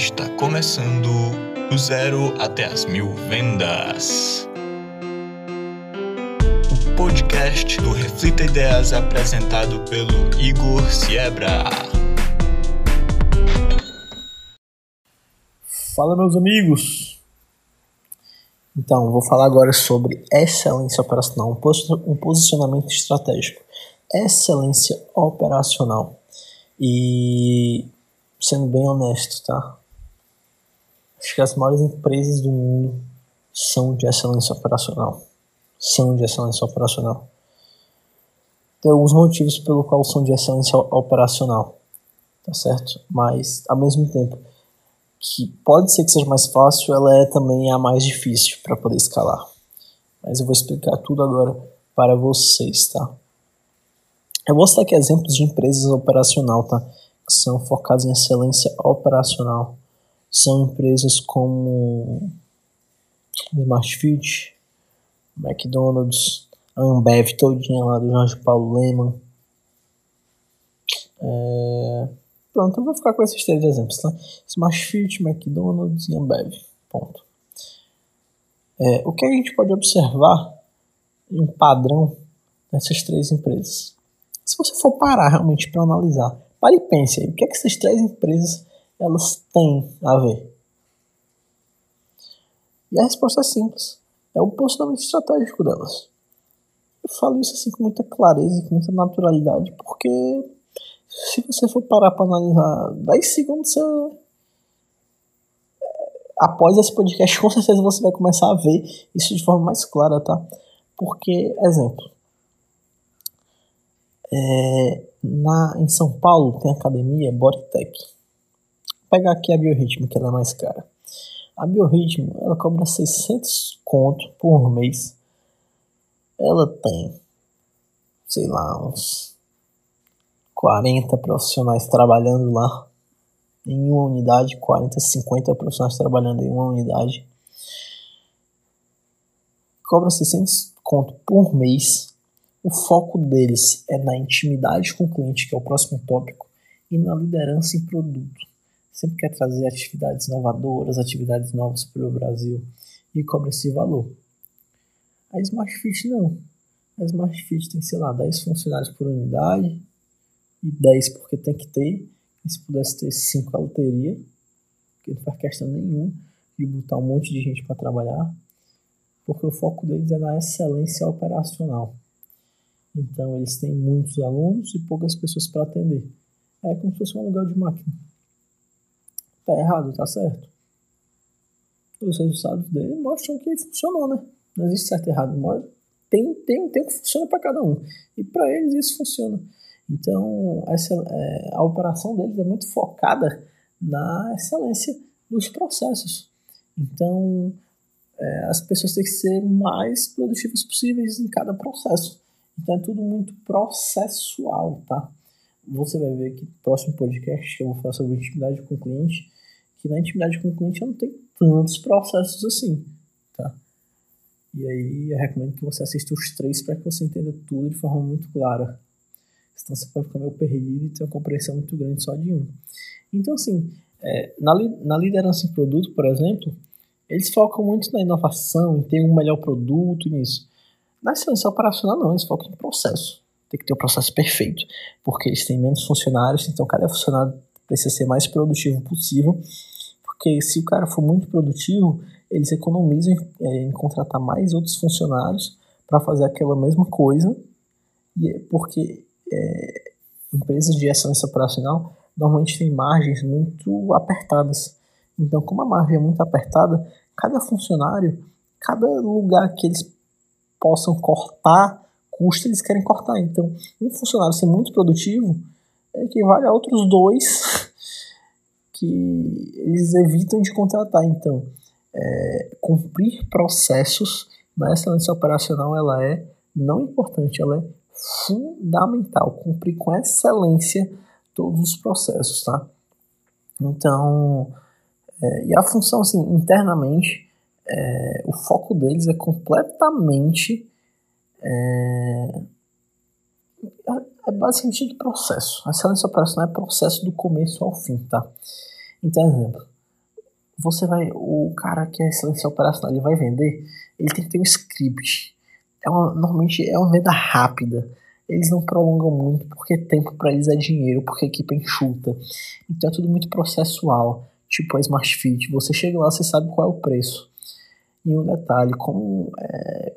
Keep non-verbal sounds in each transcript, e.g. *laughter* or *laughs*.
Está começando do zero até as mil vendas. O podcast do Reflita Ideias apresentado pelo Igor Siebra. Fala, meus amigos! Então, vou falar agora sobre excelência operacional, um posicionamento estratégico. Excelência operacional. E sendo bem honesto, tá? Acho que as maiores empresas do mundo são de excelência operacional. São de excelência operacional. Tem alguns motivos pelo qual são de excelência operacional, tá certo? Mas, ao mesmo tempo que pode ser que seja mais fácil, ela é também a mais difícil para poder escalar. Mas eu vou explicar tudo agora para vocês, tá? Eu vou citar aqui exemplos de empresas operacional, tá? Que são focadas em excelência operacional. São empresas como Smartfit, McDonald's, Ambev todinha lá do Jorge Paulo Leman. É... Pronto, eu vou ficar com esses três exemplos, tá? Smartfit, McDonald's e Ambev. Ponto. É, o que a gente pode observar em um padrão nessas três empresas? Se você for parar realmente para analisar, pare e pense aí, o que é que essas três empresas elas têm a ver? E a resposta é simples, é o posicionamento estratégico delas. Eu falo isso assim com muita clareza e com muita naturalidade, porque se você for parar para analisar 10 segundos, você... após esse podcast, *laughs* com certeza você vai começar a ver isso de forma mais clara, tá? Porque, exemplo, é, na, em São Paulo tem a academia Bodytech. Pegar aqui a Biorritmo, que ela é mais cara. A Biorritmo, ela cobra 600 conto por mês. Ela tem, sei lá, uns 40 profissionais trabalhando lá em uma unidade, 40, 50 profissionais trabalhando em uma unidade. Cobra 600 conto por mês o foco deles é na intimidade com o cliente, que é o próximo tópico, e na liderança em produto. Sempre quer trazer atividades inovadoras, atividades novas para o Brasil e cobra esse valor. A Smart Fit não. A Smart Fit tem, sei lá, 10 funcionários por unidade e 10 porque tem que ter. E se pudesse ter 5 ela teria, porque não faz questão nenhuma de botar um monte de gente para trabalhar, porque o foco deles é na excelência operacional. Então eles têm muitos alunos e poucas pessoas para atender. É como se fosse um aluguel de máquina. Tá errado, tá certo. Os resultados dele mostram que funcionou, né? Não existe certo e errado. Tem, tem, tem que funciona para cada um. E para eles isso funciona. Então, essa, é, a operação deles é muito focada na excelência dos processos. Então, é, as pessoas têm que ser mais produtivas possíveis em cada processo. Então é tudo muito processual, tá? Você vai ver que no próximo podcast eu vou falar sobre intimidade com o cliente, que na intimidade com o cliente eu não tenho tantos processos assim, tá? E aí eu recomendo que você assista os três para que você entenda tudo de forma muito clara. Senão você pode ficar meio perdido e ter uma compreensão muito grande só de um. Então, assim, é, na, na liderança em produto, por exemplo, eles focam muito na inovação, em ter um melhor produto nisso. Na excelência operacional, não, eles focam no processo. Tem que ter o um processo perfeito, porque eles têm menos funcionários, então cada funcionário precisa ser mais produtivo possível. Porque se o cara for muito produtivo, eles economizam é, em contratar mais outros funcionários para fazer aquela mesma coisa, e é porque é, empresas de excelência operacional normalmente têm margens muito apertadas. Então, como a margem é muito apertada, cada funcionário, cada lugar que eles possam cortar custos, eles querem cortar. Então, um funcionário ser muito produtivo equivale a outros dois *laughs* que eles evitam de contratar. Então, é, cumprir processos na excelência operacional ela é não importante, ela é fundamental. Cumprir com excelência todos os processos, tá? Então, é, e a função assim internamente é, o foco deles é completamente é, é basicamente do processo. A excelência operacional é processo do começo ao fim, tá? Então, exemplo, você vai, o cara que é excelência operacional, ele vai vender, ele tem que ter um script. É uma, normalmente é uma venda rápida. Eles não prolongam muito porque tempo para eles é dinheiro, porque a equipe é enxuta. Então é tudo muito processual. Tipo a Smart Fit, você chega lá, você sabe qual é o preço. E um detalhe, como é,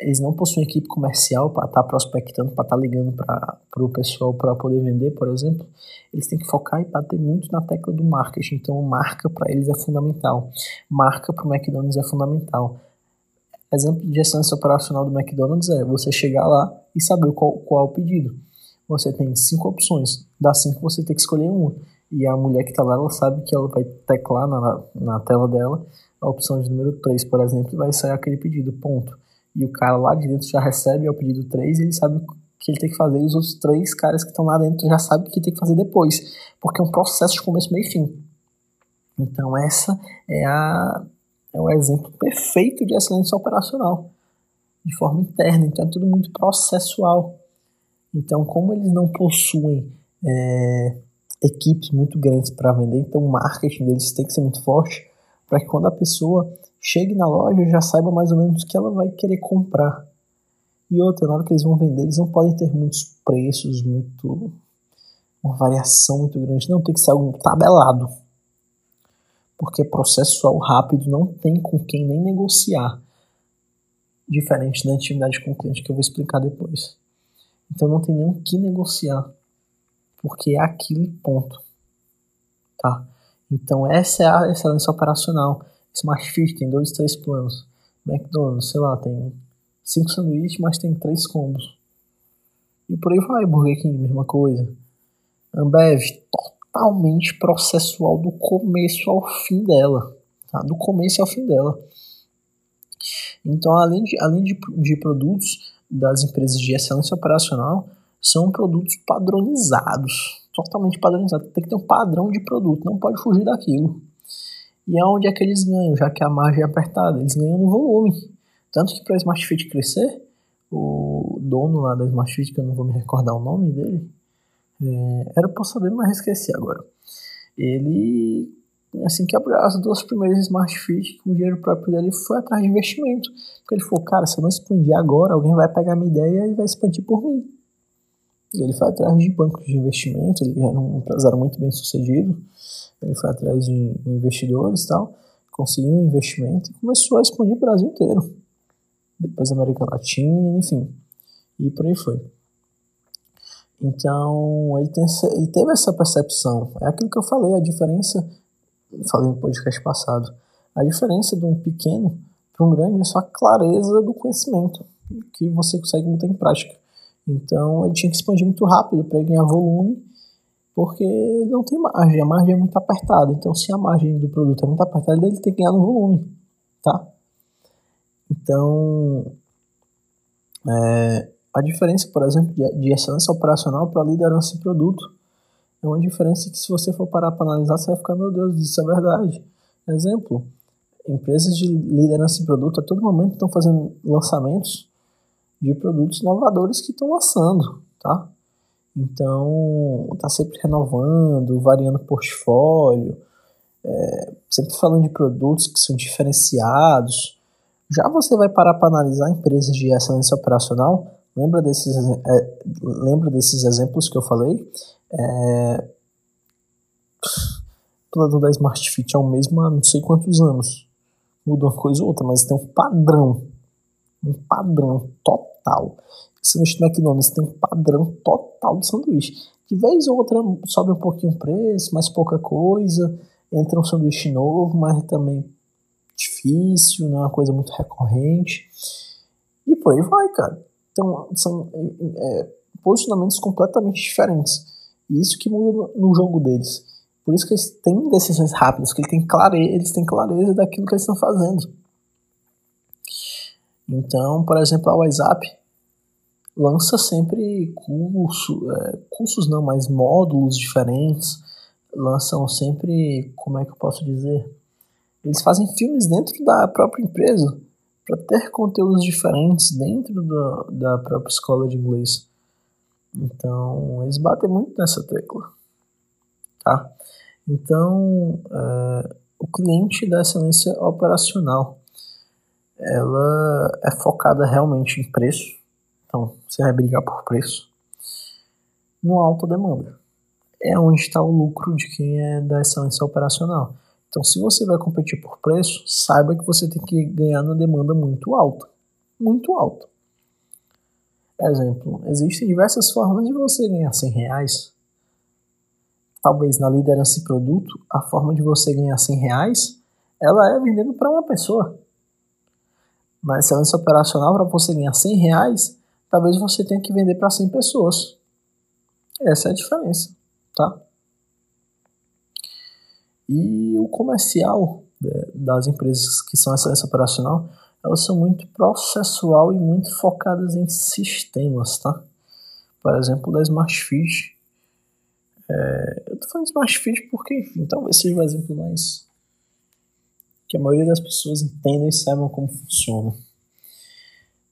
eles não possuem equipe comercial para estar tá prospectando, para estar tá ligando para o pessoal para poder vender, por exemplo, eles têm que focar e bater muito na tecla do marketing. Então, marca para eles é fundamental. Marca para o McDonald's é fundamental. Exemplo de excelência operacional do McDonald's é você chegar lá e saber qual, qual é o pedido. Você tem cinco opções, das cinco você tem que escolher uma. E a mulher que está lá, ela sabe que ela vai teclar na, na tela dela a opção de número 3, por exemplo, e vai sair aquele pedido, ponto e o cara lá de dentro já recebe ao pedido 3 e ele sabe o que ele tem que fazer e os outros três caras que estão lá dentro já sabem o que tem que fazer depois, porque é um processo de começo, meio e fim. Então essa é, a, é o exemplo perfeito de excelência operacional, de forma interna, então é tudo muito processual. Então como eles não possuem é, equipes muito grandes para vender, então o marketing deles tem que ser muito forte, para que quando a pessoa chegue na loja e já saiba mais ou menos o que ela vai querer comprar. E outra, na hora que eles vão vender, eles não podem ter muitos preços, muito. uma variação muito grande. Não, tem que ser algo tabelado. Porque processual rápido não tem com quem nem negociar. Diferente da intimidade com o cliente que eu vou explicar depois. Então não tem nem o que negociar. Porque é aquilo ponto. Tá? Então essa é a excelência operacional. Smart Fit tem dois, três planos. McDonald's, sei lá, tem cinco sanduíches, mas tem três combos. E por aí vai, Burger King, mesma coisa. Ambev, totalmente processual do começo ao fim dela. Tá? Do começo ao fim dela. Então, além de, além de, de produtos das empresas de excelência operacional, são produtos padronizados. Totalmente padronizados. Tem que ter um padrão de produto, não pode fugir daquilo. E aonde é que eles ganham, já que a margem é apertada? Eles ganham no volume. Tanto que para a Smart Fit crescer, o dono lá da Smart Fit, que eu não vou me recordar o nome dele, é, era para saber, mas esqueci agora. Ele, assim que abriu as duas primeiras Smart Fit, com o dinheiro próprio dele, foi atrás de investimento. Porque ele falou, cara, se eu não expandir agora, alguém vai pegar minha ideia e vai expandir por mim. E ele foi atrás de bancos de investimento, ele era um empresário muito bem sucedido ele foi atrás de investidores e tal, conseguiu um investimento e começou a expandir o Brasil inteiro. Depois América Latina, enfim. E por aí foi. Então, ele, tem, ele teve essa percepção. É aquilo que eu falei, a diferença. Falei no podcast passado. A diferença de um pequeno para um grande é só a clareza do conhecimento que você consegue botar em prática. Então, ele tinha que expandir muito rápido para ganhar volume porque não tem margem, a margem é muito apertada. Então, se a margem do produto é muito apertada, ele tem que ganhar no volume, tá? Então, é, a diferença, por exemplo, de, de excelência operacional para liderança em produto é uma diferença que, se você for parar para analisar, você vai ficar, meu Deus, isso é verdade. Exemplo, empresas de liderança em produto a todo momento estão fazendo lançamentos de produtos inovadores que estão lançando, tá? Então, tá sempre renovando, variando o portfólio, é, sempre falando de produtos que são diferenciados. Já você vai parar para analisar empresas de excelência operacional? Lembra desses, é, lembra desses exemplos que eu falei? É, o plano da Smart Fit é o mesmo há não sei quantos anos. Muda uma coisa ou outra, mas tem um padrão. Um padrão total sanduíche do McDonald's tem um padrão total de sanduíche. De vez ou outra sobe um pouquinho o preço, mas pouca coisa. Entra um sanduíche novo, mas também difícil, não é uma coisa muito recorrente. E por aí vai, cara. Então, são é, posicionamentos completamente diferentes. E isso que muda no jogo deles. Por isso que eles têm decisões rápidas, que eles têm clareza, eles têm clareza daquilo que eles estão fazendo. Então, por exemplo, a WhatsApp lança sempre curso, é, cursos não, mas módulos diferentes, lançam sempre, como é que eu posso dizer? Eles fazem filmes dentro da própria empresa para ter conteúdos diferentes dentro da, da própria escola de inglês. Então, eles batem muito nessa tecla, tá? Então, é, o cliente da excelência operacional, ela é focada realmente em preço, então você vai brigar por preço, no alta demanda. É onde está o lucro de quem é da excelência operacional. Então, se você vai competir por preço, saiba que você tem que ganhar numa demanda muito alta. Muito alta. Exemplo, existem diversas formas de você ganhar 100 reais. Talvez na liderança e produto, a forma de você ganhar 100 reais, ela é vendendo para uma pessoa. Na excelência operacional, para você ganhar 100 reais, talvez você tenha que vender para 100 pessoas. Essa é a diferença, tá? E o comercial né, das empresas que são excelência operacional, elas são muito processual e muito focadas em sistemas, tá? Por exemplo, da Smart Fit. É, eu tô falando de Smart Fit porque, enfim, talvez seja o exemplo mais que a maioria das pessoas entendam e saibam como funciona.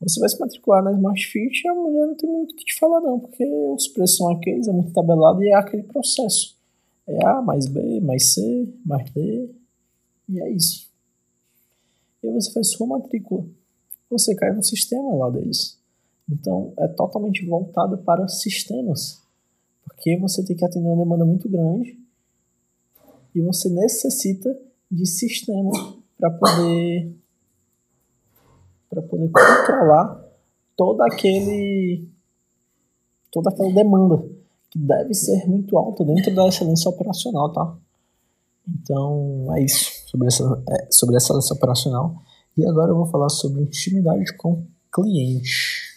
Você vai se matricular na Smart Fit a mulher não tem muito o que te falar não, porque os preços são aqueles, é muito tabelado e é aquele processo. É A mais B, mais C, mais D, e é isso. E aí você faz sua matrícula. Você cai no sistema lá deles. Então é totalmente voltado para sistemas. Porque você tem que atender uma demanda muito grande e você necessita de sistema para poder para poder controlar todo aquele toda aquela demanda que deve ser muito alta dentro da excelência operacional, tá? Então é isso sobre essa, é, sobre essa excelência operacional. E agora eu vou falar sobre intimidade com cliente.